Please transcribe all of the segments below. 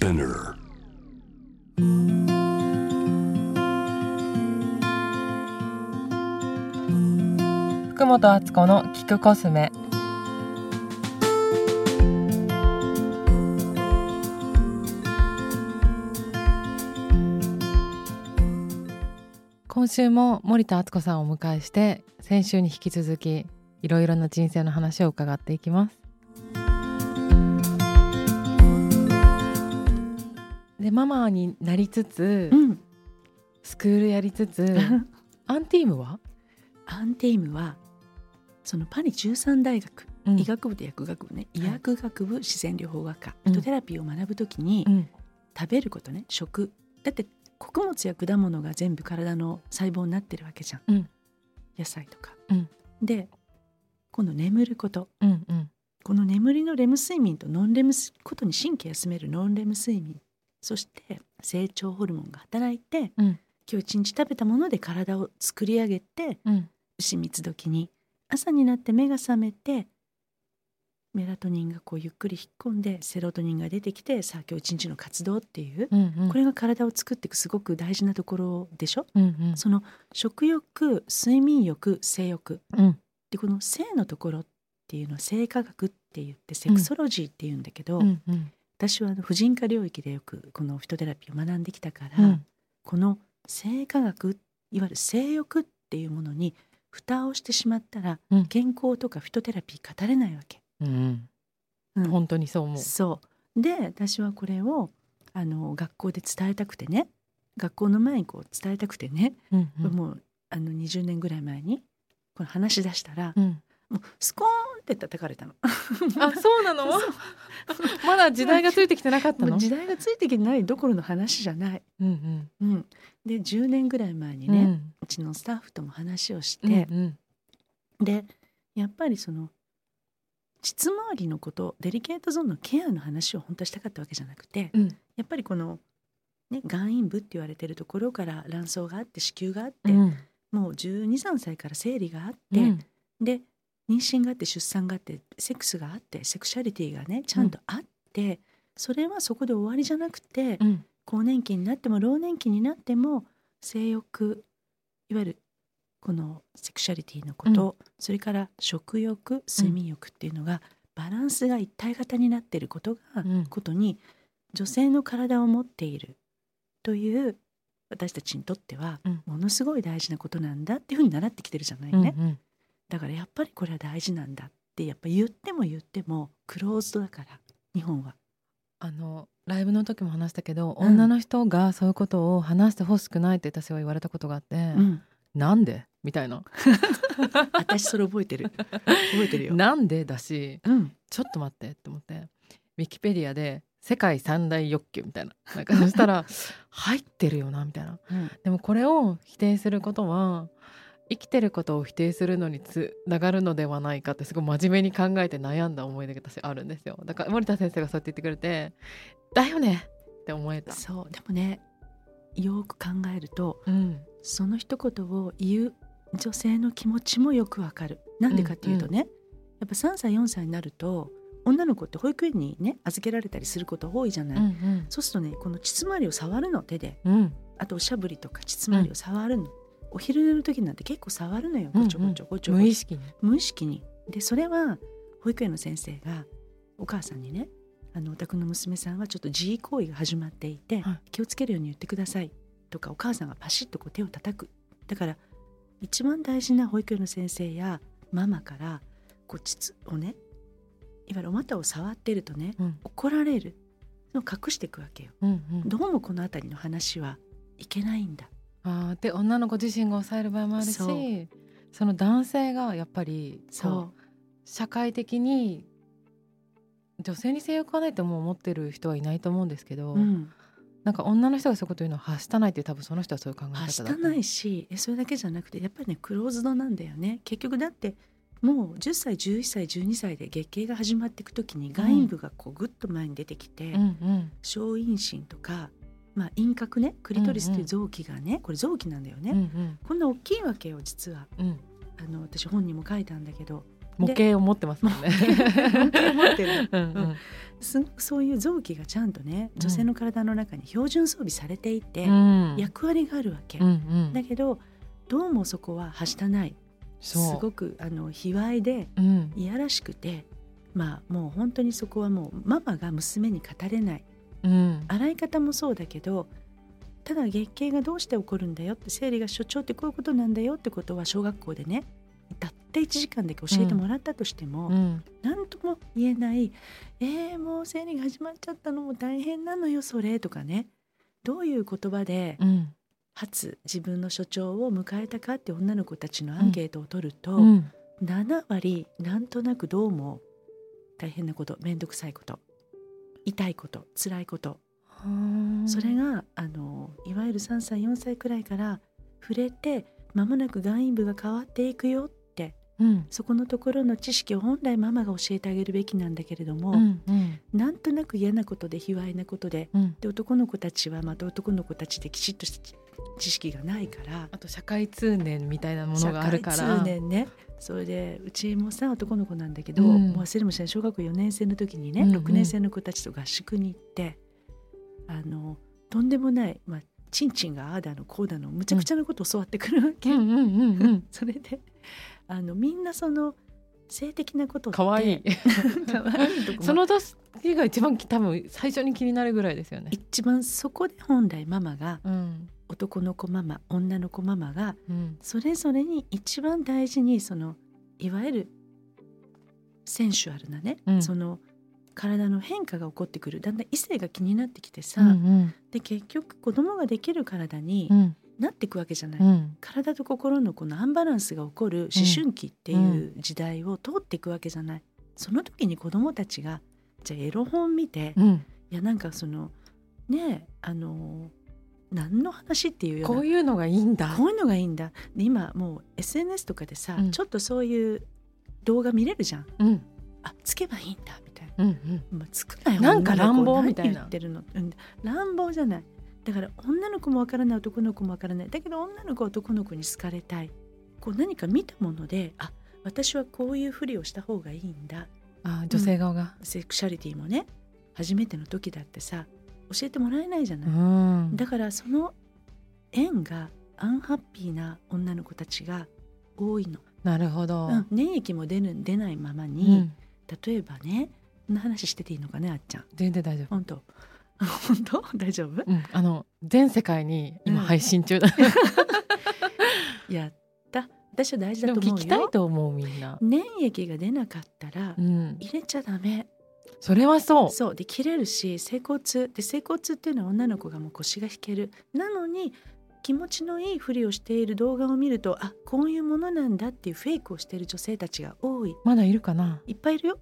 Spinner. 福本敦子の聞くコスメ今週も森田敦子さんをお迎えして先週に引き続きいろいろな人生の話を伺っていきますでママになりつつ、うん、スクールやりつつ アンティームは、アンテイムはそのパリ13大学、うん。医学部と薬学部ね。医はい。薬学部自然療法学科、フィトテラピーを学ぶときに、うん。食べることね食。だって穀物や果物が全部体の細胞になってるわけじゃん、うん。野菜とか。うん。で今度眠ること。うんうん。この眠りのレム睡眠とノンレムことに神経休めるノンレム睡眠そして成長ホルモンが働いて、うん。今日一日食べたもので体を作り上げてうん。牛蜜時に朝になって目が覚めてメラトニンがこうゆっくり引っ込んでセロトニンが出てきてさあ今日一日の活動っていう、うんうん。これが体を作っていくすごく大事なところでしょ、うんうん。その食欲睡眠欲性欲。うん。でこの性のところっていうのは性科学って言ってセクソロジーって言うんだけど、うんうん私はあの婦人科領域でよくこのフィトテラピーを学んできたから、うん。この性科学いわゆる性欲っていうものに蓋をしてしまったら、うん。健康とかフィトテラピー語れないわけ。うん。うん。本当にそう思う。そう。で私はこれをあの学校で伝えたくてね。学校の前にこう伝えたくてね、うんうん。もうあの20年ぐらい前にこの話し出したら、うん。もうスコーンって叩かれたの。あ、そうなの？まだ時代がついてきてなかったの？時代がついてきてないどころの話じゃない。うんうん、で10年ぐらい前にうん。ね、うちのスタッフとも話をしうんて、うんでやっぱりその膣周りのことデリケートゾーンのケアの話を本当はしたかったわけじゃなくて、うんやっぱりこの、ね、眼陰部って言われてるところから卵巣があって子宮があって、うんもう1 2 3歳から生理があって、うんで妊娠があって出産があってセックスがあってセクシャリティがねちゃんとあって、それはそこで終わりじゃなくて、うん更年期になっても老年期になっても性欲いわゆるこのセクシャリティのこと、それから食欲睡眠欲っていうのがバランスが一体型になっていることが、うんことに女性の体を持っているという私たちにとってはうん。ものすごい大事なことなんだっていうふうに習ってきてるじゃないうんね、だからやっぱりこれは大事なんだってやっぱ言っても言ってもクローズドだから日本は。あのライブの時も話したけど、うん。女の人がそういうことを話してほしくないって私は言われたことがあって、うん、なんで？みたいな。私それ覚えてる。覚えてるよ。なんで？だしうん。ちょっと待ってって思ってウィキペディアで世界三大欲求みたいな。なんかそしたら 入ってるよなみたいな。うん。でもこれを否定することは生きてることを否定するのにつながるのではないかってすごい真面目に考えて悩んだ思い出が私あるんですよ。だから森田先生がそうやって言ってくれてだよねって思えた。そうでもねよく考えるとうん。その一言を言う女性の気持ちもよくわかる。なんでかっていうとね、やっぱ3歳4歳になると女の子って保育園にね預けられたりすること多いじゃない。うんそうするとねこの膣周りを触るの手で。うんうん。あとおしゃぶりとか膣周りを触るの、お昼寝の時なんて結構触るのようんうん。ごちょごちょごちょごちょ、無意識に。無意識に。でそれは保育園の先生がお母さんにねあのお宅の娘さんはちょっと自慰行為が始まっていて、はい。気をつけるように言ってください。とかお母さんがパシッとこう手を叩く。だから一番大事な保育園の先生やママからこう膣をねいわゆるお股を触っているとねうん。怒られる。のを隠していくわけよ。うんうん。どうもこの辺りの話はいけないんだあーで女の子自身が抑える場合もあるしそう。その男性がやっぱりこそう。う社会的に女性に性欲がないともう思ってる人はいないと思うんですけど、う、うん、なんか女の人がそういうこと言うのははしたないって多分その人はそういう考え方だはしたないしえそれだけじゃなくてやっぱりねクローズドなんだよね。結局だってもう10歳11歳12歳で月経が始まっていく時に外陰部がこうグッと前に出てきて、うんうん。小陰唇とか、まあ、陰核ねクリトリスという臓器がね、これ臓器なんだよね、うんうん。こんな大きいわけよ実は。うん。あの私本にも書いたんだけど。模型を持ってますもんね。模型持ってる。うんうん。すそういう臓器がちゃんとね女性の体の中に標準装備されていて、うん。役割があるわけ、うんうん。だけどどうもそこははしたない。すごくあの卑猥でうん。いやらしくてまあもう本当にそこはもうママが娘に語れないうん。洗い方もそうだけどただ月経がどうして起こるんだよって生理が所長ってこういうことなんだよってことは小学校でねたった1時間だけ教えてもらったとしても、うん。何とも言えない「えー、もう生理が始まっちゃったのも大変なのよそれ」とかねどういう言葉でうん。初自分の所長を迎えたかって女の子たちのアンケートを取ると、うん。7割なんとなくどうも大変なこと面倒くさいこと痛いこと辛いこと。それがあのいわゆる3歳4歳くらいから触れて間もなく外陰部が変わっていくよってうん。そこのところの知識を本来ママが教えてあげるべきなんだけれども、うんうん。なんとなく嫌なことで卑猥なことでうん。で男の子たちはまた男の子たちできちっとした知識がないからあと社会通念みたいなものがあるから。社会通念ねそれでうちもさ男の子なんだけど、うん。もう忘れもしない小学校4年生の時にね、うんうん。6年生の子たちと合宿に行ってあのとんでもない、まあ、チンチンがああだのこうだのむちゃくちゃなことを教わってくるわけ、それであのみんなその性的なこと可愛い。可愛いとこその年が一番多分最初に気になるぐらいですよね。一番そこで本来ママがうん男の子ママ女の子ママがうん。それぞれに一番大事にそのいわゆるセンシュアルなね、うん。その体の変化が起こってくる。だんだん異性が気になってきてさ、うんで結局子供ができる体にうん。なっていくわけじゃない、うん。体と心のこのアンバランスが起こる思春期っていう時代を通っていくわけじゃない。その時に子供たちがじゃあエロ本見て、いうん。やなんかそのねえあの何の話っていうような。こういうのがいいんだ。こういうのがいいんだ。で今もう SNS とかでさ、うん。ちょっとそういう動画見れるじゃん。うん。あつけばいいんだみたいうんうん。な、まあ、つくなよなんか乱暴みたいな何言ってるの、うん、乱暴じゃない。だから女の子もわからない男の子もわからない。だけど女の子は男の子に好かれたい。こう何か見たものであ私はこういうふりをした方がいいんだ。あ女性側が。セクシャリティもね初めての時だってさ教えてもらえないじゃうない、ん。だからその縁がアンハッピーな女の子たちが多いの、なるほど。うん、粘液も出る出ないままうに、ん。例えばねこんな話してていいのかねあっちゃん。全然大丈夫。本当。本当？大丈夫？うん。あの全世界に今うん。配信中だ。やった。私は大事だと思うよ。聞きたいと思うみんな。粘液が出なかったらうん。入れちゃダメそれはそう。そう。で切れるし整骨。痛で整骨痛っていうのは女の子がもう腰が引ける。なのに気持ちのいいふりをしている動画を見るとあこういうものなんだっていうフェイクをしている女性たちが多い。まだいるかな。いっぱいいるよ。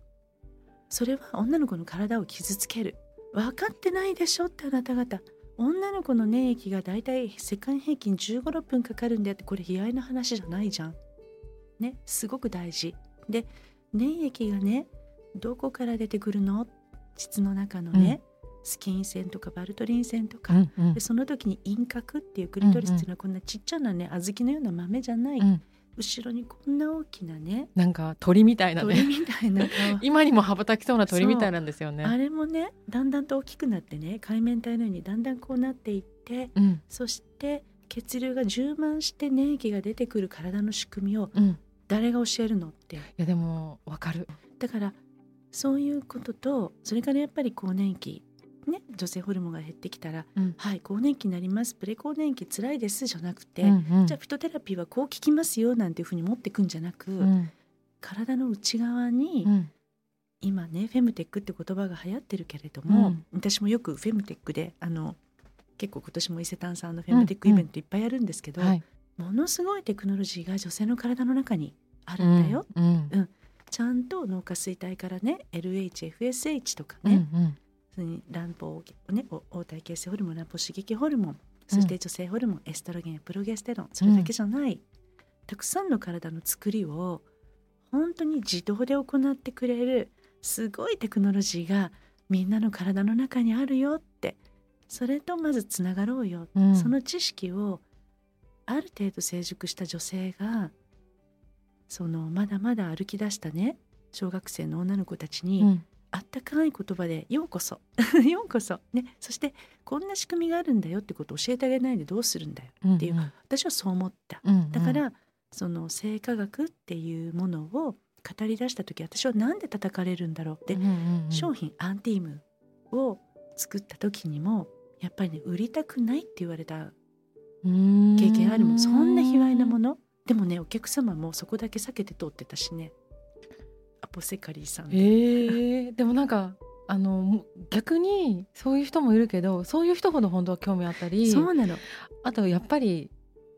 それは女の子の体を傷つける。分かってないでしょってあなた方。女の子の粘液がだいたい世界平均1 5 6分かかるんであって。これ悲哀な話じゃないじゃん。ねすごく大事。で粘液がねどこから出てくるの？膣の中のね、スキン腺とかバルトリン腺とか、うんうん。でその時に輪郭っていうクリトリスっていうのはこんなちっちゃなね小豆のような豆じゃない、うん。後ろにこんな大きなねなんか鳥みたいな鳥ね。みたいな顔。今にも羽ばたきそうな鳥みたいなんですよあね。れもねだんだんと大きくなってね海面体のようにだんだんこうなっていってうん。そして血流が充満して粘液が出てくる体の仕組みをうん。い誰が教えるのって。やでもわかる。だからそういうこととそれからやっぱり更年期ね女性ホルモンが減ってきたらうん。はい更年期になりますプレ更年期つらいですじゃなくて、うんうん。じゃあフィトテラピーはこう効きますよなんていうふうに持ってくんじゃなく、うん。体の内側に、うん。今ねフェムテックって言葉が流行ってるけれども、うん。私もよくフェムテックであの結構今年も伊勢丹さんのフェムテックイベントいっぱいやるんですけど、はい。ものすごいテクノロジーが女性の体の中にあるんだよ、うん。うんちゃんと脳下垂体からね LHFSH とかうんね、うん。それに卵胞ねお黄体形成ホルモン卵胞刺激ホルモンそして女性ホルモン、エストロゲンやプロゲステロンそれだけじゃない、たくさんの体の作りを本当に自動で行ってくれるすごいテクノロジーがみんなの体の中にあるよってそれとまずつながろうよ、うん。その知識をある程度成熟した女性がそのまだまだ歩き出したね小学生の女の子たちに、うん。あったかい言葉で「ようこそ ようこそ」ねそしてこんな仕組みがあるんだよってことを教えてあげないでどうするんだよっていう、私はそう思った。だから、その性科学っていうものを語り出した時私は何で叩かれるんだろうって、うんうんうん商品アンティームを作った時にもやっぱりね売りたくないって言われた経験あるもん。そんな卑猥なものでもねお客様もそこだけ避けて通ってたしね。アポセカリーさんで、へえ でもなんかあのも逆にそういう人もいるけどそういう人ほど本当は興味あったりそうなの。あとやっぱり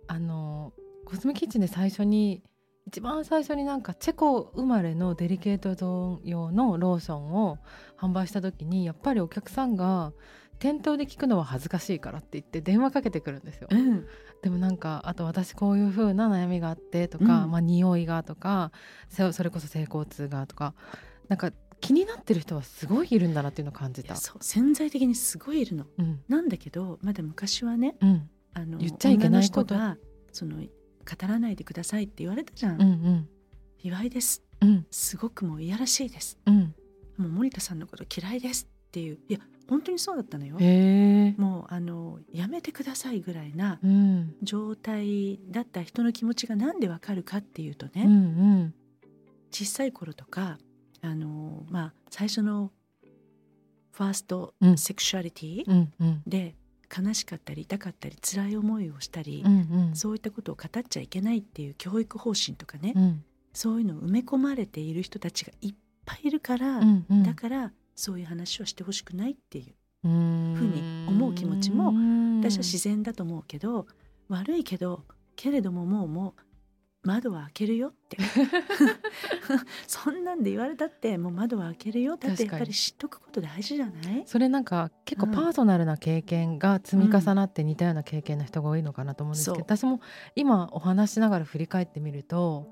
あのコスメキッチンで最初に一番最初になんかチェコ生まれのデリケートゾーン用のローションを販売した時にやっぱりお客さんが店頭で聞くのは恥ずかしいからって言って電話かけてくるんですよ。うん。でもなんかあと私こういう風な悩みがあってとか、うん。まあ匂いがとかせそれこそ性交痛がとかなんか気になってる人はすごいいるんだなっていうのを感じた。潜在的にすごいいるの。うん。なんだけどまだ昔はねうん。あの言っちゃいけないこと。がその語らないでくださいって言われたじゃん、うんうん。卑猥です。うん。すごくもういやらしいです。うん。もう森田さんのこと嫌いですっていう。いや本当にそうだったのよ。もうあのやめてくださいぐらいなうん。状態だった人の気持ちがなんでわかるかっていうとね、うんうん。小さい頃とかあのまあ最初のファーストうん。セクシュアリティで悲しかったり痛かったり辛い思いをしたり、うんうん。そういったことを語っちゃいけないっていう教育方針とかね、うん。そういうのを埋め込まれている人たちがいっぱいいるから、うんうん。だからそういう話をしてほしくないっていう。ふうに思う気持ちも私は自然だと思うけど悪いけどけれどももうもう窓は開けるよって。そんなんで言われたってもう窓は開けるよだってやっぱり知っとくこと大事じゃない？それなんか結構パーソナルな経験が積み重なって似たような経験の人が多いのかなと思うんですけど、そう。私も今お話ししながら振り返ってみると、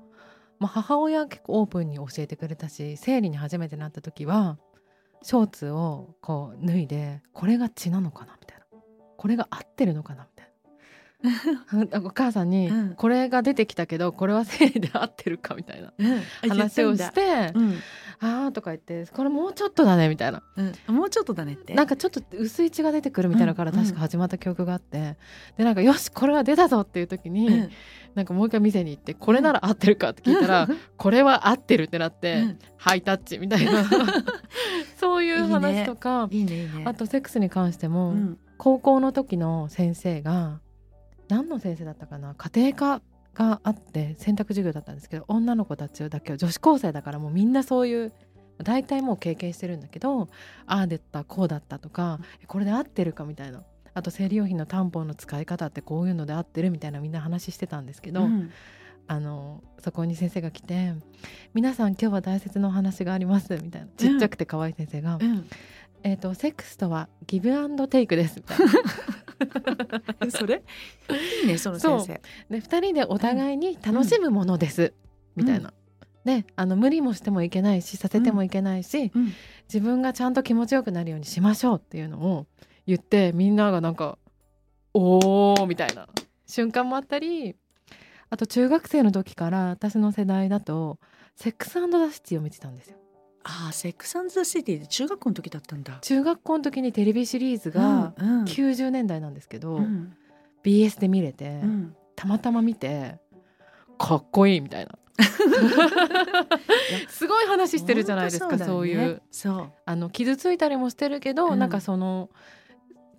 まあ、母親は結構オープンに教えてくれたし生理に初めてなった時はショーツをこう脱いでこれが血なのかな？みたいな。これが合ってるのかな？みたいな。お母さんに、うん。これが出てきたけどこれは生理で合ってるか？みたいなうん。話をしてうん「ああ」とか言って「これもうちょっとだね」みたいな。うん、もうちょっとだねって。なんかちょっと薄い血が出てくるみたいなのからうん。確か始まった記憶があって、でなんかよしこれは出たぞっていう時に、うん。なんかもう一回店に行ってこれなら合ってるかって聞いたら、これは合ってるってなって、うん。ハイタッチみたいな。そういう話とかいいねいいね。あとセックスに関しても、うん。高校の時の先生が何の先生だったかな家庭科があって選択授業だったんですけど女の子たちだけは女子高生だからもうみんなそういう大体もう経験してるんだけどああだったこうだったとかこれで合ってるかみたいな。あと生理用品のタンポンの使い方ってこういうので合ってるみたいなみんな話してたんですけど、うん。あのそこに先生が来て「皆さん今日は大切なお話があります」みたいな。ちっちゃくて可愛い先生が「うん。えー、とセックスとはギブアンドテイクです」みたいな。それ？いいねその先生。で2人でお互いに楽しむものです、みたいな。であの無理もしてもいけないしさせてもいけないし、うん。自分がちゃんと気持ちよくなるようにしましょうっていうのを言ってみんながなんか「おー」みたいな瞬間もあったりあと中学生の時から私の世代だと「セックスザ・シティ」を見てたんですよ。ああセックスザシティで中学校の時だったんだ。中学校の時にテレビシリーズがうんうん。90年代なんですけど、うん。BS で見れて、うん。たまたま見てかっこいいみたいな。すごい話してるじゃないですかそう,、ね。いう。そう。あの傷ついたりもしてるけど、うん。なんかその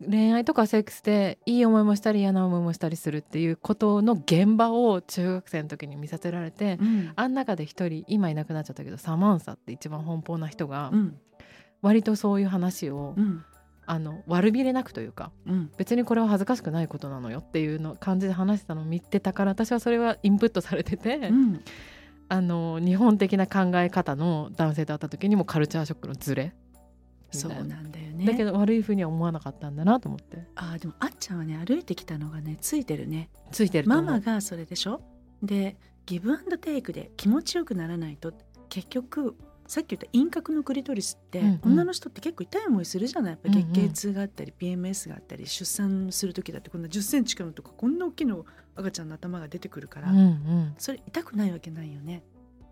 恋愛とかセックスでいい思いもしたり嫌な思いもしたりするっていうことの現場を中学生の時に見させられて、うん。あん中で一人今いなくなっちゃったけどサマンサって一番奔放な人がうん。割とそういう話を、うん。あの悪びれなくというかうん。別にこれは恥ずかしくないことなのよっていうの感じで話してたのを見てたから私はそれはインプットされてて、うん。あの日本的な考え方の男性と会った時にもカルチャーショックのズレみたいうなんだよね。だけど悪いふうには思わなかったんだなと思って。あーでもあっちゃんはね歩いてきたのがねついてるね。ついてるママがそれでしょ？でギブアンドテイクで気持ちよくならないと。結局さっき言った陰核のクリトリスって、うんうん。女の人って結構痛い思いするじゃない？やっぱうんうん。月経痛があったり、PMS があったり出産する時だってこんな1 0センチかのとかこんな大きいの赤ちゃんの頭が出てくるから、うんうん。それ痛くないわけないよね。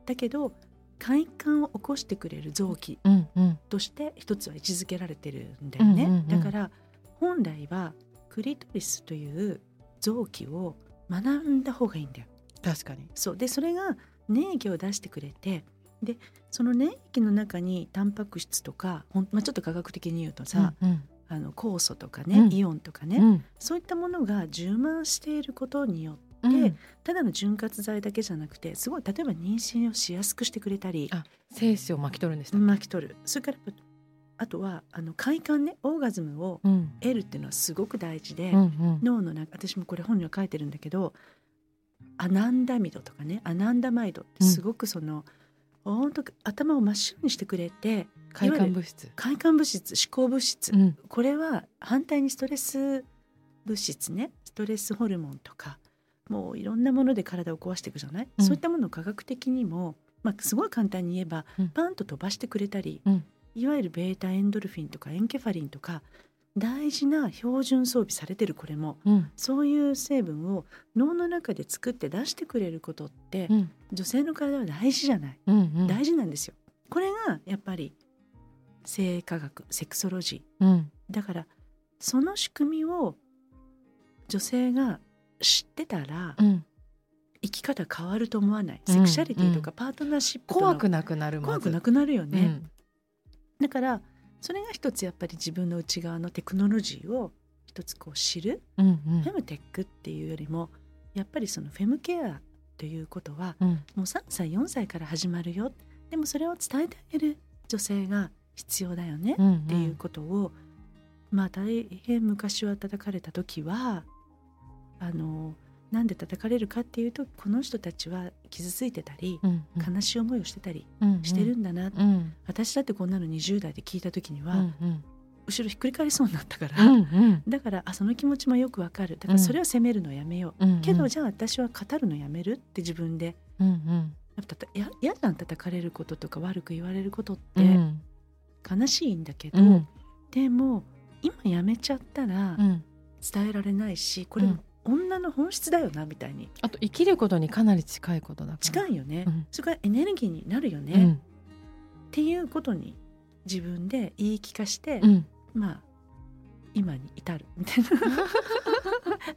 だけど快感を起こしてくれる臓器うんうん。として一つは位置づけられてるんだよね、うんうんうん。だから本来はクリトリスという臓器を学んだ方がいいんだよ。確かに。そう。でそれが粘液を出してくれてでその粘液の中にタンパク質とかほん、まあ、ちょっと科学的に言うとさ、うんあの酵素とかね、うん。イオンとかね、うん。そういったものが充満していることによってうん。ただの潤滑剤だけじゃなくてすごい例えば妊娠をしやすくしてくれたりあ精子を巻き取るんでしたっけ？巻き取る。それからあとはあの快感ねオーガズムをうん。得るっていうのはすごく大事で、うんうん。脳の中私もこれ本には書いてるんだけどアナンダミドとかねアナンダマイドってすごくその、本当頭を真っ白にしてくれて快感物質。快感物質思考物質、うん。これは反対にストレス物質ねストレスホルモンとかもういろんなもので体を壊していくじゃない、うん。そういったものを科学的にも、まあ、すごい簡単に言えば、うん。パンと飛ばしてくれたり、うん。いわゆるベータエンドルフィンとかエンケファリンとか大事な標準装備されてるこれもうん。そういう成分を脳の中で作って出してくれることって、うん。女性の体は大事じゃない、うんうん。大事なんですよ。これがやっぱり性科学セクソロジー。うん。だからその仕組みを女性が知ってたらうん。生き方変わると思わない、うんセクシャリティとかパートナーシップ怖くなくなる怖くなくくなるよね、ねだからそれが一つやっぱり自分の内側のテクノロジーを一つこう知る、うんうん。フェムテックっていうよりもやっぱりそのフェムケアということはうん。もう3歳4歳から始まるよ。でもそれを伝えてあげる女性が必要だよね、うんっていうことをまあ大変昔は叩かれた時はあのなんで叩かれるかっていうとこの人たちは傷ついてたりうんうん。悲しい思いをしてたりうんしてるんだな、うん。私だってこんなの20代で聞いた時には、うんうん。後ろひっくり返りそうになったから、うんうん。だからあその気持ちもよくわかる。だからそれを責めるのやめよう、うんけどじゃあ私は語るのやめるって自分で。うんうん。やっぱたや叩かれることとか悪く言われることっうてん。悲しいんだけど、うん。でも今やめちゃったらうん。伝えられないしこれ、うん女の本質だよなみたいに。あと生きることにかなり近いことだから。近いよね、うん。それからエネルギーになるよね、っうん。ていうことに自分で言い聞かして、うん。まあ今に至るみたいな。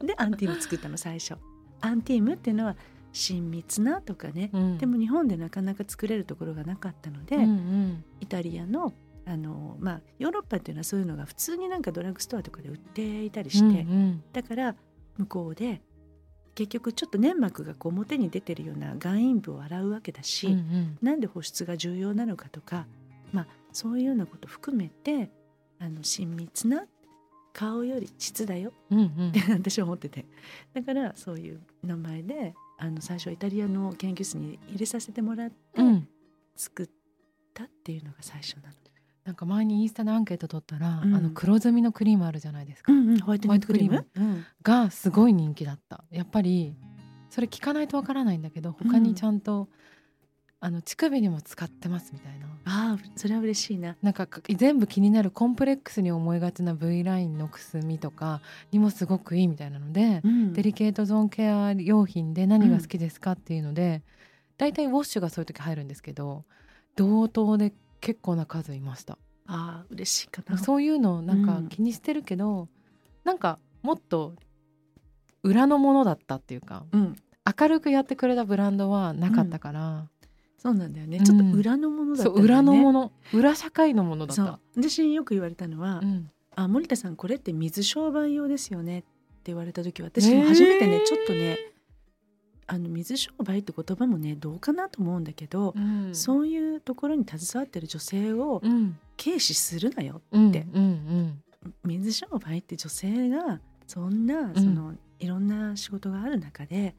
でアンティーム作ったの最初。アンティームっていうのは親密なとかね、うん。でも日本でなかなか作れるところがなかったので、うんうん。イタリアのあの、まあ、ヨーロッパっていうのはそういうのが普通になんかドラッグストアとかで売っていたりして、うんうん。だから向こうで結局ちょっと粘膜がこう表に出てるような眼陰部を洗うわけだし、うんうん。なんで保湿が重要なのかとか、まあ、そういうようなこと含めてあの親密な顔より質だようんうん。って私は思ってて。だからそういう名前であの最初はイタリアの研究室に入れさせてもらってうん。作ったっていうのが最初なの。なんか前にインスタでアンケート取ったら、うん。あの黒ずみのクリームあるじゃないですか、うんうん、ホワイトクリーム？がすごい人気だった。やっぱりそれ聞かないとわからないんだけど他にちゃんと、あの乳首にも使ってますみたいな。ああそれは嬉しいな。なんか全部気になるコンプレックスに思いがちな V ラインのくすみとかにもすごくいいみたいなので、うん。デリケートゾーンケア用品で何が好きですかっていうので、だいたいウォッシュがそういう時入るんですけど同等で結構な数いました。ああ嬉しいかな。そういうのなんかうん。気にしてるけど、なんかもっと裏のものだったっていうかうん、明るくやってくれたブランドはなかったから、そうなんだよね。うん。ちょっと裏のものだったね。裏のもの裏社会のものだった。私によく言われたのは、うん。あ森田さんこれって水商売用ですよねって言われた時私も初めてね、へーちょっとねあの水商売って言葉もねどうかなと思うんだけど、うん。そういうところに携わってる女性をうん。軽視するなようんってうん。水商売って女性がそんなん。その、いろんな仕事がある中で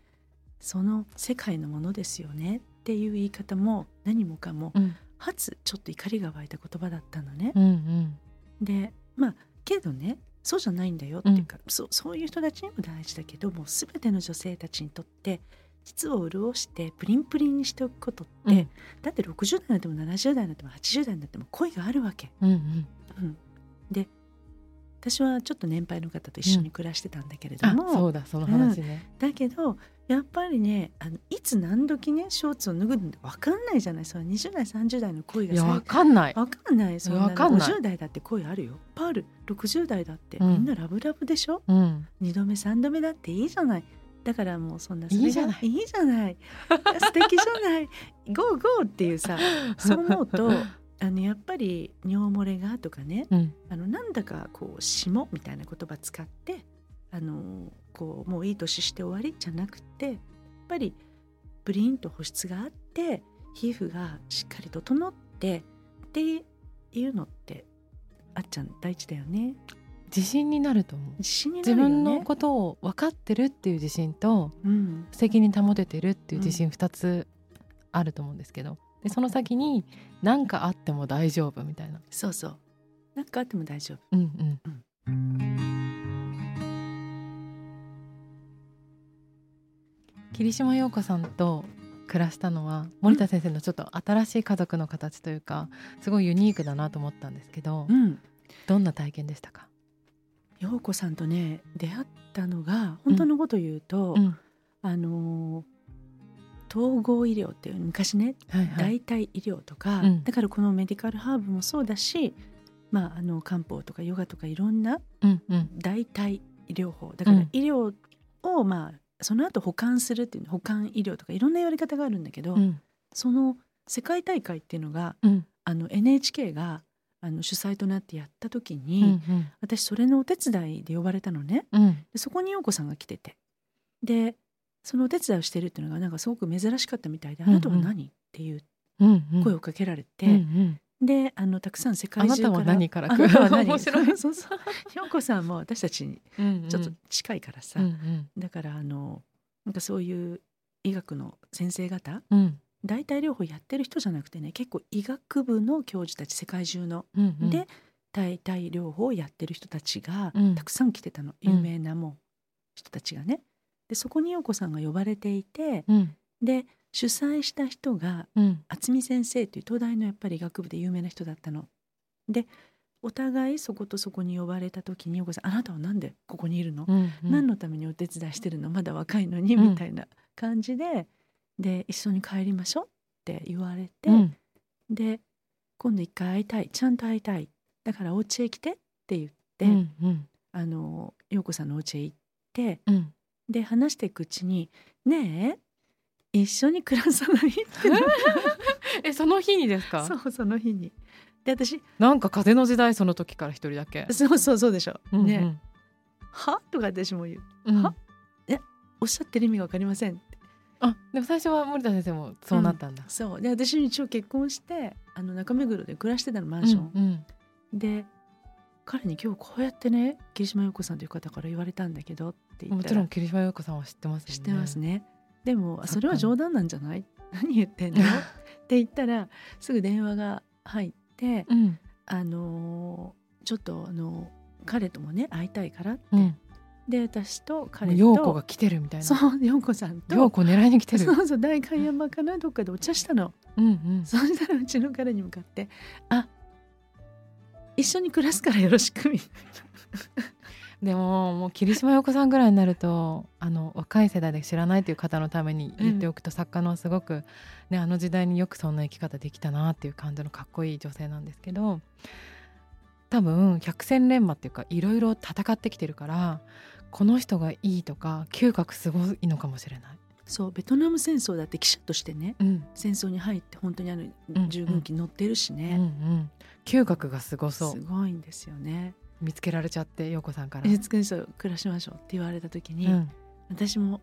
その世界のものですよねっていう言い方も何もかもうん。初ちょっと怒りが湧いた言葉だったのね。うんうん。でまあけどねそうじゃないんだよっていうか、そうそういう人たちにも大事だけどもう全ての女性たちにとって膣を潤してプリンプリンにしておくことって、うん。だって60代になっても70代になっても80代になっても恋があるわけ。うんうん。うん、で私はちょっと年配の方と一緒に暮らしてたんだけれどあも、そうだその話ね、だけどやっぱりねあのいつ何時ねショーツを脱ぐのって分かんないじゃない。その20代30代の恋がいやわさかんない。分かんない。そんなのわかんない。50代だって恋あるよ。いっぱいある。60代だって、うん。みんなラブラブでしょ？うん。2度目3度目だっていいじゃないだからもうそんないいじゃない。いいじゃない。素敵じゃない。ゴーゴーっていうさそう思うと あのやっぱり尿漏れがとかねうん。あのなんだかこう霜みたいな言葉使ってあのこうもういい年して終わりじゃなくてやっぱりブリンと保湿があって皮膚がしっかり整ってっていうのってあっちゃん大事だよね自信になると思う。自信にな自るよね。分のことを分かってるっていう自信とうん。責任保ててるっていう自信2つあると思うんですけどでその先に何かあっても大丈夫みたいな。そうそう。なんかあっても大丈夫。うん。うん。桐島陽子さんと暮らしたのは森田先生のちょっと新しい家族の形というかすごいユニークだなと思ったんですけどうん。どんな体験でしたか、陽子さんとね出会ったのが本当のこと言うと、うん。あの統合医療っていう昔ねはいはい。代替医療とか、うん。だからこのメディカルハーブもそうだし、まあ、あの漢方とかヨガとかいろんな代替医療法だからうん医療をまあその後保管するっていう保管医療とかいろんな言われ方があるんだけど、うん。その世界大会っていうのがうん。あの NHK があの主催となってやった時うに、ん。私それのお手伝いで呼ばれたのね。うん。でそこに陽子さんが来てて。でそのお手伝いをしてるっていうのがなんかすごく珍しかったみたいで「うんうん。あなたは何?」っていううんうん。声をかけられて、うんうん。であのたくさん世界中からあなたは何からあなたは何面白い。そうそう。陽子さんも私たちにうんうん。ちょっと近いからさ、うんうん。だからあのなんかそういう医学の先生方うん代替療法やってる人じゃなくてね結構医学部の教授たち世界中の、うんうん。で代替療法をやってる人たちがうん。たくさん来てたの、うん。有名なもう人たちがね。でそこに陽子さんが呼ばれていてうん。で主催した人がうん。渥美先生という東大のやっぱり医学部で有名な人だったの。でお互いそことそこに呼ばれた時に陽子さん「あなたは何でここにいるの、うんうん。何のためにお手伝いしてるの？まだ若いのに」うん。みたいな感じで、で一緒に帰りましょうって言われて、うん。で今度一回会いたいちゃんと会いたい。だからお家へ来てって言って、うんうん。あの陽子さんのお家へ行ってうん。で話していくうちに「ねえ一緒に暮らさない?」ってな えその日にですか？そうその日に。で私なんか風の時代その時から一人だけ、そうそうそうでしょ。うんうん。ねは？とか私も言う。うん。は？おっしゃってる意味が分かりませんあでも最初は森田先生もそうなったんだ、そう。で私一応結婚してあの中目黒で暮らしてたのマンション、うんうん。で彼に今日こうやってね桐島陽子さんという方から言われたんだけどって言ったらもちろん桐島陽子さんは知ってますよね。知ってますね。でもそれは冗談なんじゃない？何言ってんの？って言ったらすぐ電話が入ってうん。あのーちょっとあの彼ともね会いたいからって、うんで私と彼と。陽子が来てるみたいな。そう陽子さんと。陽子狙いに来てる。そうそう代官山かなどっかでお茶したの。うんうん。そしたらうちの彼に向かって「あ一緒に暮らすからよろしく」みたいでももう桐島陽子さんぐらいになるとあの若い世代で知らないという方のために言っておくと、作家のすごく、ね、あの時代によくそんな生き方できたなっていう感じのかっこいい女性なんですけど多分百戦錬磨っていうかいろいろ戦ってきてるからこの人がいいとか嗅覚すごいのかもしれない。なそうベトナム戦争だって記者としてねうん。戦争に入って本当にあのん従軍機乗ってるしうんうね、ん、嗅覚がすごそう。すごいんですよね。見つけられちゃって陽子さんから。えつそう暮らしましょうって言われた時に、うん。私も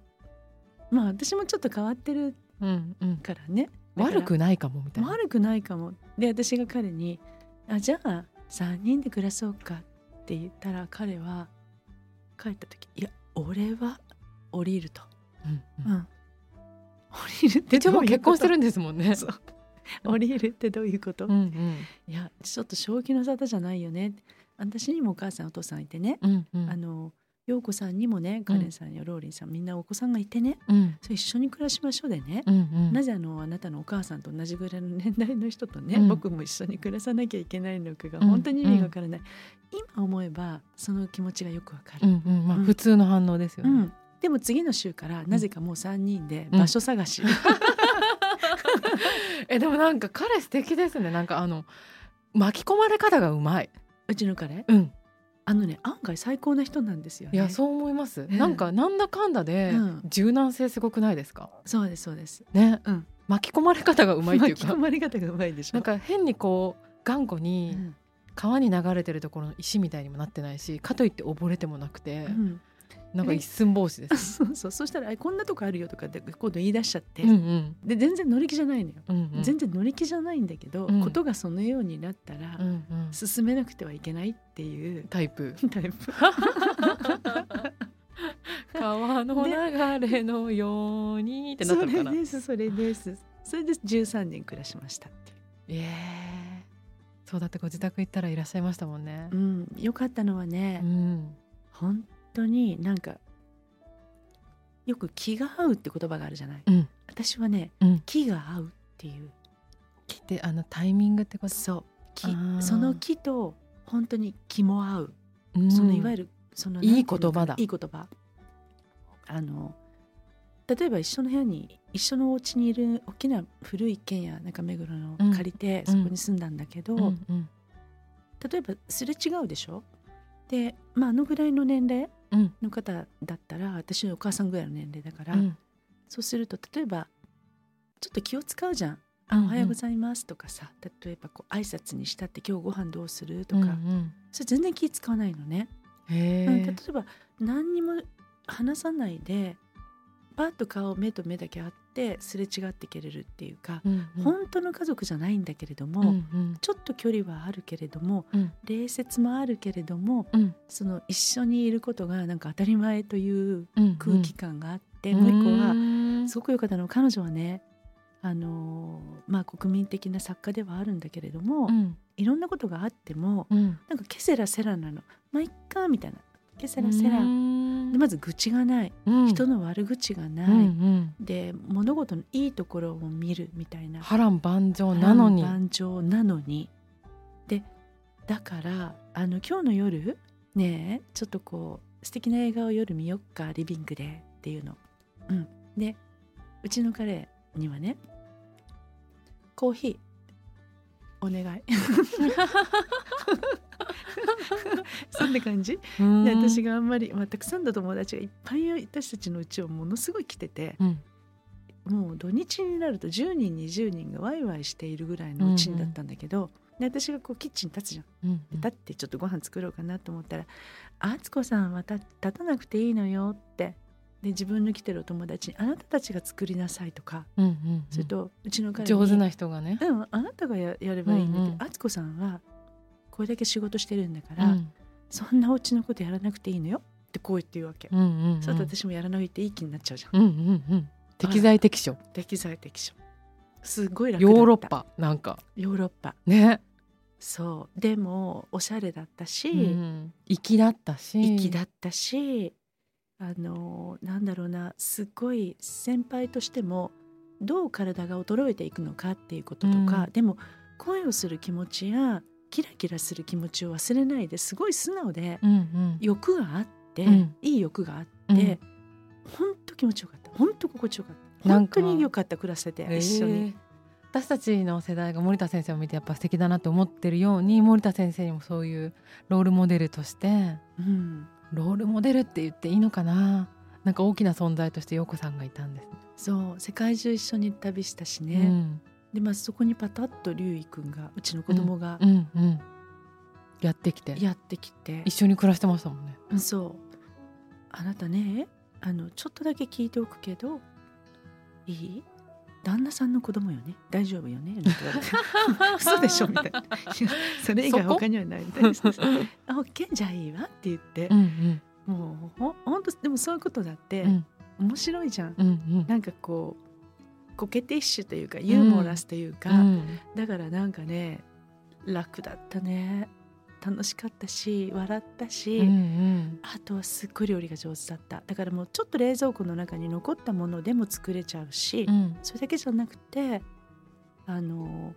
まあ私もちょっと変わってるうんうん、からね。だから悪くないかもみたいな。悪くないかも。で私が彼に「あじゃあ3人で暮らそうか」って言ったら彼は帰った時「いや俺は降りる」と。うん「ううん。ん、降りるって一応もう結婚してるるんですもんね。降りるってどういうこと、うんうん。いやちょっと正気の沙汰じゃないよね。私にもお母さんお父さんいてね、うんうん。あの陽子さんにもねカレンさんやローリンさんみんなお子さんがいてねうん。それ一緒に暮らしましょうでね、うんうん。なぜあのあなたのお母さんと同じぐらいの年代の人とね、うん。僕も一緒に暮らさなきゃいけないのかがうん。本当に意味がわからない、今思えばその気持ちがよくわかる、うんうん。まあうん。普通の反応ですよね。うん。でも次の週からなぜかもう3人で場所探し、えでもなんか彼素敵ですね。なんかあの巻き込まれ方がうまい。うちの彼？うん。あのね案外最高な人なんですよね。いやそう思います。ええなんかなんだかんだでうん柔軟性すごくないですか？そうですそうです。ね。うん巻き込まれ方がうまいっていうか巻き込。まれ方がうまいでしょ。なんか変にこう頑固うにん川に流れてるところの石みたいにもなってないしかといって溺れてもなくて、うんなんか一寸法師です。そうそうそしたらあこんなとこあるよとかって今度言い出しちゃって、うんうんで全然乗り気じゃないのよ、うんうん。全然乗り気じゃないんだけど、うんことがそのようになったら、うんうん。進めなくてはいけないっていうタイプ。タイプ 川の流れのようにってなっそたのかな。れですそれですそれで13年暮らしましたってええそうだってご自宅行ったらいらっしゃいましたもんねう。ん、よかったのはね、うん。本当になんかよく気が合うって言葉があるじゃない、うん。私はねうん。気が合うっていう。来てあのタイミングってこと？そう。気。その気と本当に気も合う、うん。そのいわゆるそのいい言葉だ。いい言葉。あの例えば一緒の部屋に一緒のお家にいる大きな古い一軒家中目黒のうん借りてうん。そこに住んだんだけど、例えばすれ違うでしょ？で、まあ、あのぐらいの年齢うんの方だったら私のお母さんぐらいの年齢だから、うん。そうすると例えばちょっと気を使うじゃん「あうんうん。おはようございます」とかさ例えばこう挨拶にしたって「今日ご飯どうする?」とか、うんうん。それ全然気使わないのね。へうん例ええば何にも話さないでパッと顔目と目だけあってすれ違っていけれるっていうか、うんうん。本当の家族じゃないんだけれども、うんうん。ちょっと距離はあるけれどもうん。礼節もあるけれどもうん。その一緒にいることがなんか当たり前といううん空気感があって、もう一個ははすごく良かったのは彼女はねあのーまあ国民的な作家ではあるんだけれども、うん。いろんなことがあってもうん。なんかケセラセラなの。まあいっかみたいなケセラセラ。でまず愚痴がない、うん。人の悪口がない、うんうん。で物事のいいところを見るみたいな。波乱万丈なのに。波乱万丈なのに。でだからあの今日の夜ねえちょっとこう素敵な映画を夜見よっかリビングでっていうの。うん、でうちの彼にはねコーヒーお願い そんな感じ？うん。で私があんまり、まあ、たくさんの友達がいっぱい私たちのうちをものすごい来ててうん。もう土日になると10人20人がワイワイしているぐらいのうちだったんだけど、で私がこうキッチンに立つじゃん。うんで立ってちょっとご飯作ろうかなと思ったら「敦子さんはた立たなくていいのよ」って。で自分の来てるお友達に「あなたたちが作りなさい」とか、うんうんそれとうちの彼に上手な人がね「うんあなたがややればいいんだけうんうん。ど敦子さんはこれだけ仕事してるんだから、うん。そんなお家のことやらなくていいのよ」ってこう言って言うわけ。うんうんうん。そう私もやらないっていい気になっちゃうじゃん。うんうんうん。適材適所。適材適所。すごい楽ヨーロッパなんか。ヨーロッパ。ね。そう。でもおしゃれだったし、うん粋だったし。粋だったしあのなんだろうな。すごい先輩としてもどう体が衰えていくのかっていうこととか、うん。でも恋をする気持ちやキラキラする気持ちを忘れないですごい素直でうんうん。欲があって、うん。いい欲があって、うん。本当気持ちよかった。本当心地よかった。本当によかった暮らせて一緒に。えー私たちの世代が森田先生を見てやっぱ素敵だなって思ってるように森田先生にもそういうロールモデルとしてうん。ロールモデルって言っていいのかな？なんか大きな存在として陽子さんがいたんですね。そう世界中一緒に旅したしね、うんでまあそこにパタッと竜衣くんがうちの子供がうんうん、やってきて。やってきて、一緒に暮らしてましたもんね。うんそう。あなたねあのちょっとだけ聞いておくけどいい？旦那さんの子供よね？大丈夫よね？なんて言われて。嘘でしょ？みたいな。それ以外他にはないみたいな。あオッケーじゃあいいわって言って。う、ん。もうほほんとでもそういうことだってうん。面白いじゃん、うんうん。なんかこうコケティッシュというかユーモラスというか、うん。だからなんかね楽だったね。楽しかったし笑ったし、うんうん。あとはすっごい料理が上手だった。だからもうちょっと冷蔵庫の中に残ったものでも作れちゃうし、うん。それだけじゃなくてあの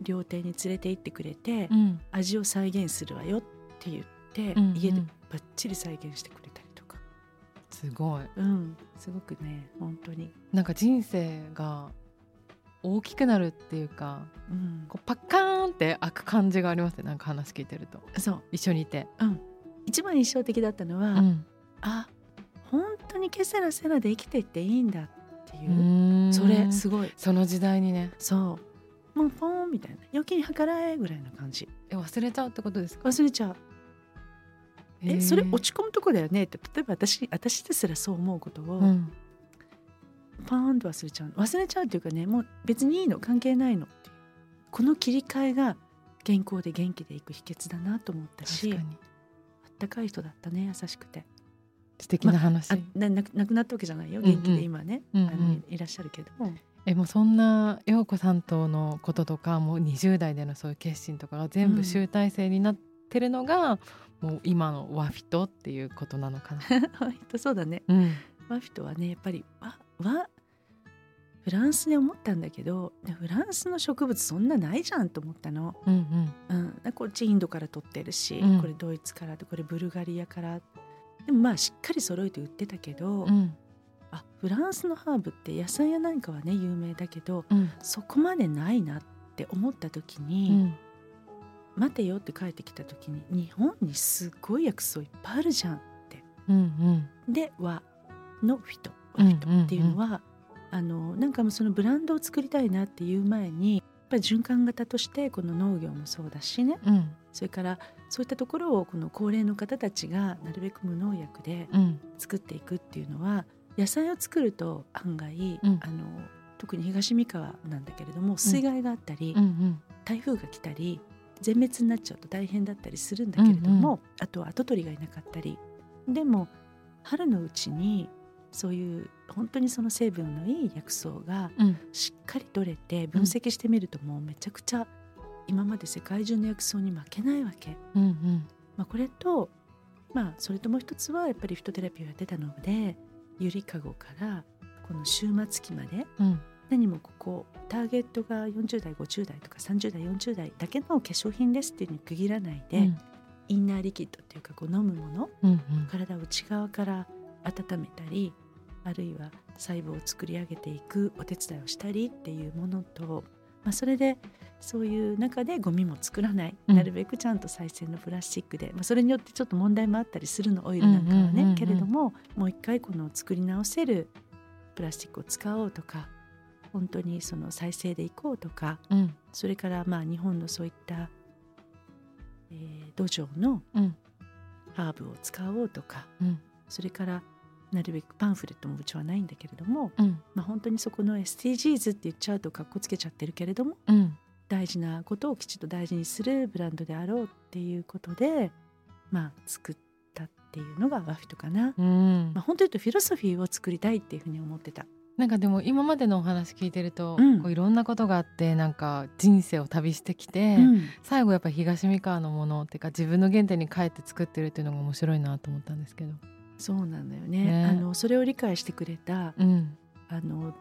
料亭に連れて行ってくれて、うん。味を再現するわよって言って、うんうん。家でバッチリ再現してくれすごい。うん、すごくね本当に、なんか人生が大きくなるっていうかうん、こうパッカーンって開く感じがありますねなんか話聞いてると。そう。一緒にいて、一番印象的だったのは、うん。あ本当にケセラセラで生きていっていいんだっていう。それすごい。その時代にね。そう。もうポーンみたいな。余計に計らえぐらいな感じ。え忘れちゃうってことですか？忘れちゃうえそれ落ち込むとこだよね？って例えば私私ですらそう思うことを、うん。パーンと忘れちゃうの。忘れちゃうっていうかねもう別にいいの関係ないのってこの切り替えが健康で元気でいく秘訣だなと思ったしあったかい人だったね優しくて。素敵な話、あなな亡くなったわけじゃないようんうん。元気で今ね、うんうん。あのいらっしゃるけども、えもうそんな陽子さんとのこととかもう20代でのそういう決心とかが全部集大成になってるのが、もう今のワフィトっていうことなのかな。割とそうだね。うん。ワフィトはねやっぱりわわフランスで思ったんだけどフランスの植物そんなないじゃんと思ったの、うんうん。うん、こっちインドから取ってるし、うん。これドイツからこれブルガリアから。でもまあしっかり揃えて売ってたけど、うん。あフランスのハーブって野菜やなんかはね有名だけどうん。そこまでないなって思った時うに、ん待てよって帰ってきた時に日本にすごい薬草いっぱいあるじゃんうんうん。で和のフィト和フィトっていうのは、あのなんかもうそのブランドを作りたいなっていう前にやっぱり循環型としてこの農業もそうだしね。うん。それからそういったところをこの高齢の方たちがなるべく無農薬でうん。作っていくっていうのは野菜を作ると案外、うん。あの特に東三河なんだけれども水害があったり、うんうん。台風が来たり全滅になっちゃうと大変だったりするんだけれども、あとは跡取りがいなかったりでも春のうちにそういう本当にその成分のいい薬草がうん。しっかり取れて分析してみるともうめちゃくちゃ今まで世界中の薬草に負けないわけ。うんうん。まあ、これと、まあ、それともう一つはやっぱりフィトテラピーをやってたのでゆりかごからこの終末期までうん何もここターゲットが40代50代とか30代40代だけの化粧品ですっていうのに区切らないで、うん。インナーリキッドっていうかこう飲むものうん体を内側から温めたりあるいは細胞を作り上げていくお手伝いをしたりっていうものと、まあ、それでそういう中でゴミも作らない、うん。なるべくちゃんと再生のプラスチックで、まあ、それによってちょっと問題もあったりするのオイルなんかはね、うんうんうんうん。けれどももう一回この作り直せるプラスチックを使おうとか本当にその再生でいこうとかうん。それからまあ日本のそういった、えー土壌のうん。ハーブを使おうとかうん。それからなるべくパンフレットもうちはないんだけれども、うん。まあ、本当にそこの SDGs って言っちゃうとかっこつけちゃってるけれどもうん。大事なことをきちっと大事にするブランドであろうっていうことでまあ作ったっていうのがワフィトかな。うん。まあ、本当に言うとフィロソフィーを作りたいっていうふうに思ってた。なんかでも今までのお話聞いてると、うん。こういろんなことがあってなんか人生を旅してきて、うん。最後やっぱ東三河のものっていうか自分の原点に帰って作ってるっていうのが面白いなと思ったんですけど。そうなんだよね。ね。あのそれを理解してくれたうん。あの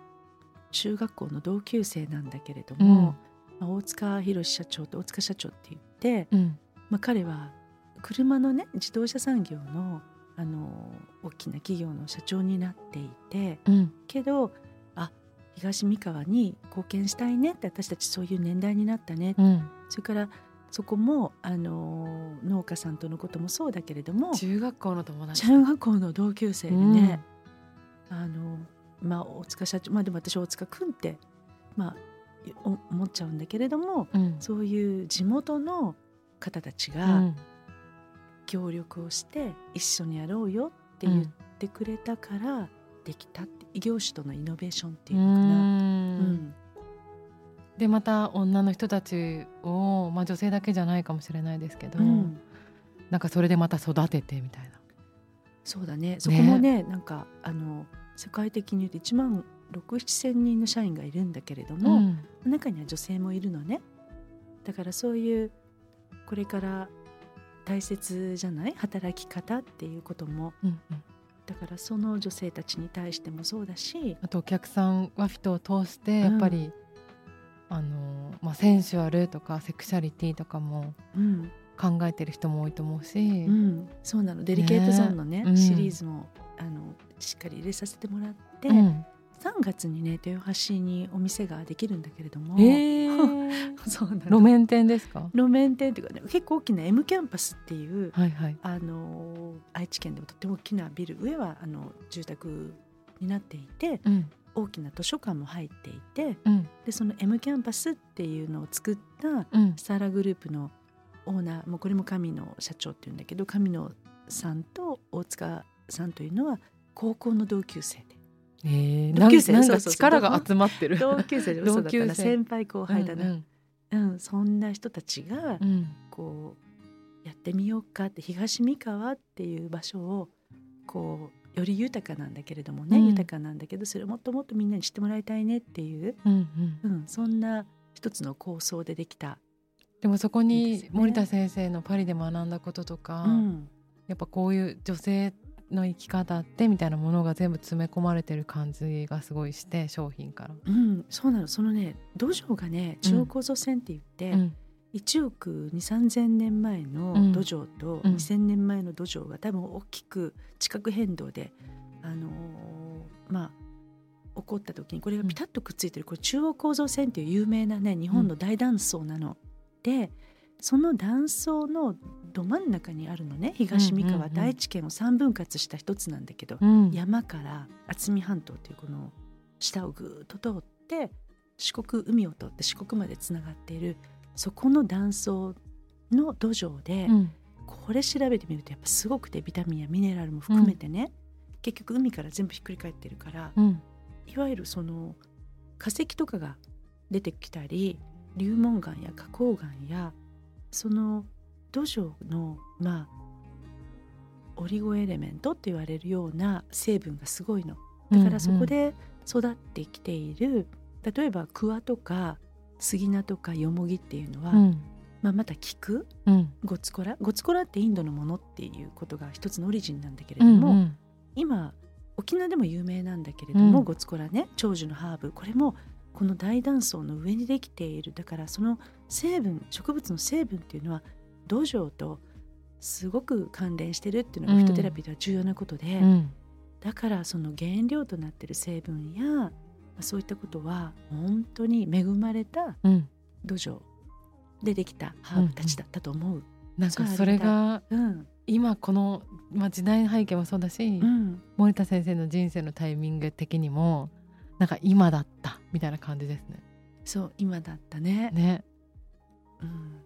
中学校の同級生なんだけれどうん。も、まあ、大塚博社長と大塚社長って言って、うん。まあ、彼は車のね自動車産業のあの大きな企業の社長になっていてうん。けどあ東三河に貢献したいねって私たちそういう年代になったね、うん、それからそこもあの農家さんとのこともそうだけれども中学校の友達。中学校の同級生でね、あのまあ大塚社長まあでも私大塚君ってまあお思っちゃうんだけれどもうん。そういう地元の方たちうがん協力をして一緒にやろうよって言ってくれたからできたって異業種とのイノベーションっていうのかな。うん。でまた女の人たちを、まあ、女性だけじゃないかもしれないですけど、うん。なんかそれでまた育ててみたいな。そうだね。そこもねなんかあの世界的に言うと1万6,7,000人の社員がいるんだけれども、ん。中には女性もいるのね。だからそういうこれから大切じゃない？働き方っていうことも。うんうん。だからその女性たちに対してもそうだし、あとお客さんは人を通してやっぱり、あのまあ、センシュアルとかセクシャリティとかもうん。考えてる人も多いと思うし、うん、そうなの。デリケートゾーンのね。うん。シリーズもあのしっかり入れさせてもらって、うん3月にね豊橋にお店ができるんだけれども、えー。そうなの路面店ですか？路面店っていうかね結構大きな M キャンパスっていう、はいはい。あの愛知県でもとっても大きなビル上はあの住宅になっていてうん。大きな図書館も入っていてうん。でその M キャンパスっていうのを作ったうん。スターラグループのオーナーもうこれも神野社長っていうんだけど神野さんと大塚さんというのは高校の同級生でえー、同級生なんか力が集まってる。同級生で 同級生。な先輩後輩だな、うんうん。そんな人たちがうん。うんこうやってみようかって東三河っていう場所をこうより豊かなんだけれどもね、うん。豊かなんだけどそれをもっともっとみんなに知ってもらいたいねっていう、うんうん。うん、そんな一つの構想でできた、でもそこに森田先生のパリで学んだこととか、うん、やっぱこういう女性の生き方ってみたいなものが全部詰め込まれてる感じがすごいして商品から。うん、そうなの。そのね土壌がね中央構造線って言って、うん。1億2 3千年前の土壌とうん。2,000年前の土壌が多分大きく地殻変動で、あのーまあ起こった時にこれがピタッとくっついてるこれ中央構造線っていう有名なね日本の大断層なの。でその断層のど真ん中にあるのね。東三河、うんうんうん。大地圏を3分割した一つなんだけど、うん。山から渥美半島というこの下をぐーっと通って四国海を通って四国までつながっているそこの断層の土壌で、うん。これ調べてみるとやっぱすごくてビタミンやミネラルも含めてね、結局海から全部ひっくり返ってるから、うん。いわゆるその化石とかが出てきたり流紋岩や花崗岩やその土壌のまあオリゴエレメントって言われるような成分がすごいの。だからそこで育ってきている、例えば桑とか杉菜とかヨモギっていうのは、うん。まあ、また菊うん。ゴツコラ。ゴツコラってインドのものっていうことが一つのオリジンなんだけれうども、んうん。今沖縄でも有名なんだけれども、うん。ゴツコラね長寿のハーブ。これもこの大断層の上にできているだからその成分植物の成分っていうのは土壌とすごく関連してるっていうのがフィトテラピーでは重要なことで、うん。だからその原料となってる成分やまあそういったことは本当に恵まれたうん。土壌でできたハーブたちだったと思う。なんかそれがうん、今この、まあ、時代背景もそうだし、うん、森田先生の人生のタイミング的にもなんか今だったみたいな感じですね。そう今だったねね。うん、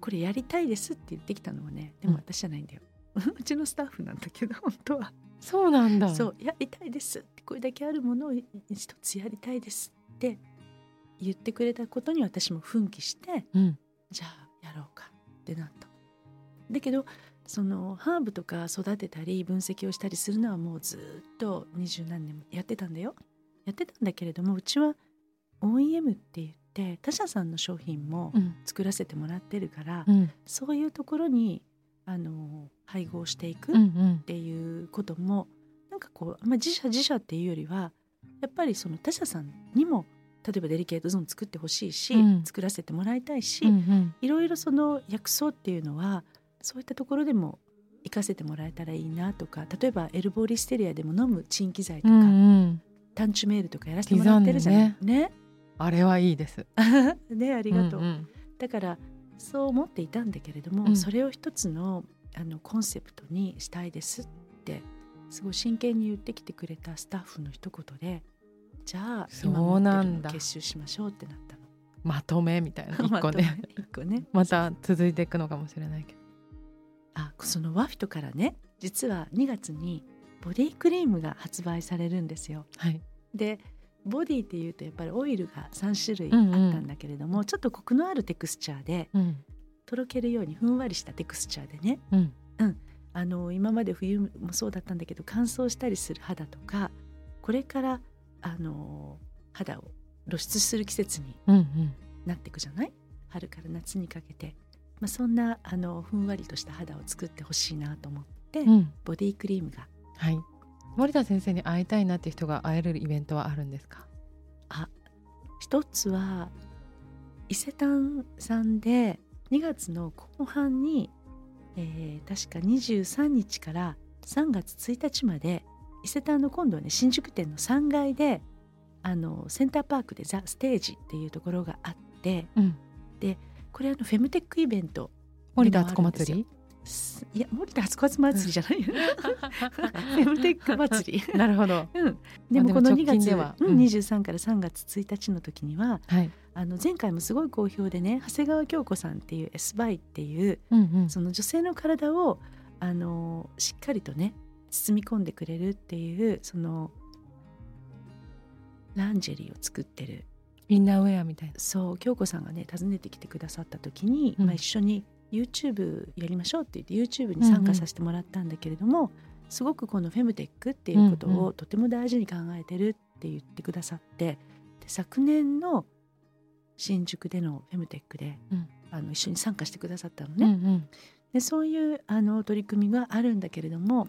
これやりたいですって言ってきたのはねでもうん私じゃないんだよ、うちのスタッフなんだけど本当はそうなんだ。そうやりたいですこれだけあるものを一つやりたいですって言ってくれたことに私も奮起してうん。じゃあやろうかってなっただけどそのハーブとか育てたり分析をしたりするのはもうずっと二十何年もやってたんだよやってたんだけれどもうちは OEM って言って他社さんの商品もうん。作らせてもらってるから、うん。そういうところにあの配合していくっ。ていうことも、なんかこう、まあ、自社自社っていうよりはやっぱりその他社さんにも例えばデリケートゾーン作ってほしいし、うん作らせてもらいたいし、うん。うん。いろいろその薬草っていうのはそういったところでも活かせてもらえたらいいなとか例えばエルボーリステリアでも飲む鎮気剤とか、うん。うん。タンチュメールとかやらせてもらってるじゃない？ねあれはいいです。ねありがとう。んんだからそう思っていたんだけれども、うんそれを一つのあのコンセプトにしたいですってすごい真剣に言ってきてくれたスタッフの一言でじゃあ今持ってなんだるの結集しましょうってなったの。まとめみたいな 一個ね。一個ね。また続いていくのかもしれないけど。あそのワフィトからね実は2月にボディクリームが発売されるんですよ。はい。でボディっていうとやっぱりオイルが3種類あったんだけれども、ちょっとコクのあるテクスチャーでうん。とろけるようにふんわりしたテクスチャーでねうん。あの今まで冬もそうだったんだけど乾燥したりする肌とかこれからあの肌を露出する季節にうん。うん。なっていくじゃない？春から夏にかけて、まあ、そんなあのふんわりとした肌を作ってほしいなと思って、うん。ボディクリームがはい。森田先生に会いたいなって人が会えるイベントはあるんですか？一つは伊勢丹さんで2月の後半に、えー確か23日から3月1日まで伊勢丹の今度はね新宿店の3階であのセンターパークでザ・ステージっていうところがあってうんこれあのフェムテックイベント森田敦子祭り？すいや森田初子祭りじゃないフェムテック祭り。なるほど。うん、でもこの2直近月、では。うんうん、23から3月1日の時にははい。あの前回もすごい好評でね長谷川京子さんっていう S バイっていううんうん。その女性の体をあのしっかりとね包み込んでくれるっていうそのランジェリーを作ってる。インナーウェアみたいな。そう京子さんがね訪ねてきてくださった時に、うん。まあ、一緒に YouTube やりましょうって言って YouTube に参加させてもらったんだけれども、すごくこのフェムテックっていうことうんうをとても大事に考えてるって言ってくださってで昨年の新宿でのフェムテックで、うん。あの一緒に参加してくださったのうんうね。ん。でそういうあの取り組みがあるんだけれども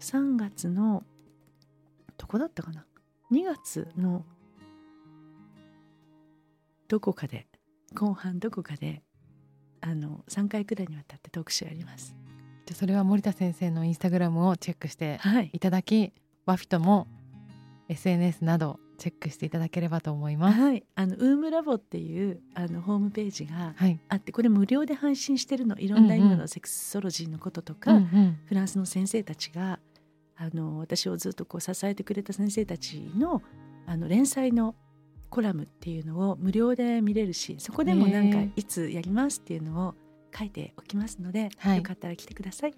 3月のどこだったかな？2月のどこかで後半どこかであの3回くらいにわたって特集あります。じゃあそれは森田先生のインスタグラムをチェックしてはい、いただきワフィトも SNS などチェックしていただければと思います。はい、あのウームラボっていうあのホームページがはい、あってこれ無料で配信してるの。いろんな今のセクソロジーのこととか、うんうん。フランスの先生たちがあの私をずっとこう支えてくれた先生たちのあの連載のコラムっていうのを無料で見れるしそこでもなんかいつやりますっていうのを書いておきますので、はい。よかったら来てください。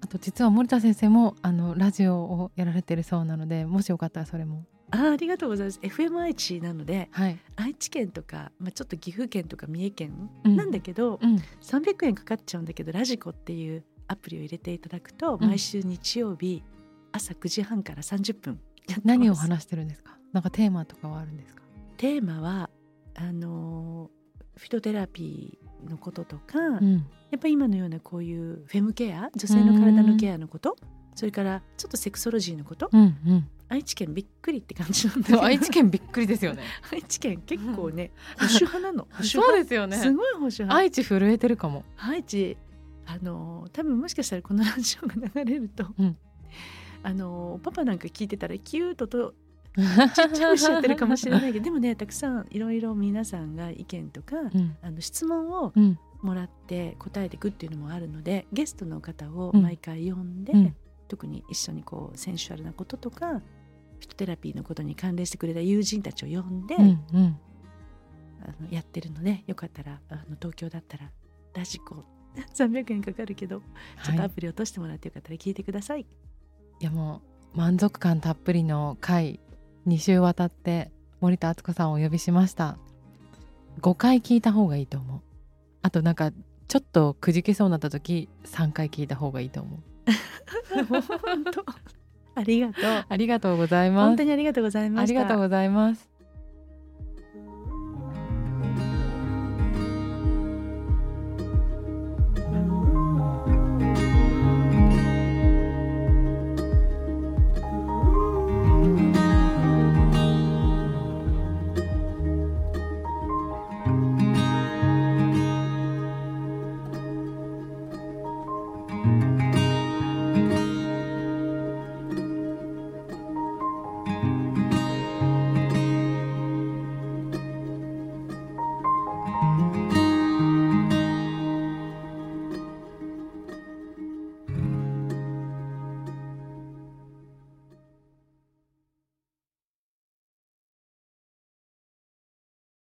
あと実は森田先生もあのラジオをやられてるそうなのでもしよかったらそれも。あありがとうございます。FM 愛知なのではい、愛知県とか、まあ、ちょっと岐阜県とか三重県うん。なんだけど、うん、300円かかっちゃうんだけどラジコっていうアプリを入れていただくと、うん。毎週日曜日朝9時半から30分何を話してるんですか？なんかテーマとかはあるんですか？テーマはあのフィトテラピーのこととか、うん。やっぱり今のようなこういうフェムケア女性の体のケアのことそれからちょっとセクソロジーのことうんうん。愛知県びっくりって感じなんだけ愛知県びっくりですよね。愛知県結構ね保守派なの。そう派ですよね。すごい保守派。愛知震えてるかも。愛知あの多分もしかしたらこのラジオが流れると、うん。あのパパなんか聞いてたらキュッと ちっちゃくしちゃってるかもしれないけどでもねたくさんいろいろ皆さんが意見とか、うん。あの質問をうん。もらって答えていくっていうのもあるのでゲストの方をうん。毎回呼んで、うん。特に一緒にこうセンシュアルなこととかフィトテラピーのことに関連してくれた友人たちを呼んで、うんうん。あのやってるのでよかったらあの東京だったらラジコ 300円かかるけどちょっとはいアプリ落としてもらってよかったら聞いてください。いやもう満足感たっぷりの回2週渡って森田敦子さんをお呼びしました。5回聞いた方がいいと思う。あとなんかちょっとくじけそうになった時3回聞いた方がいいと思う。本当。ありがとう。ありがとうございます。本当にありがとうございました。ありがとうございます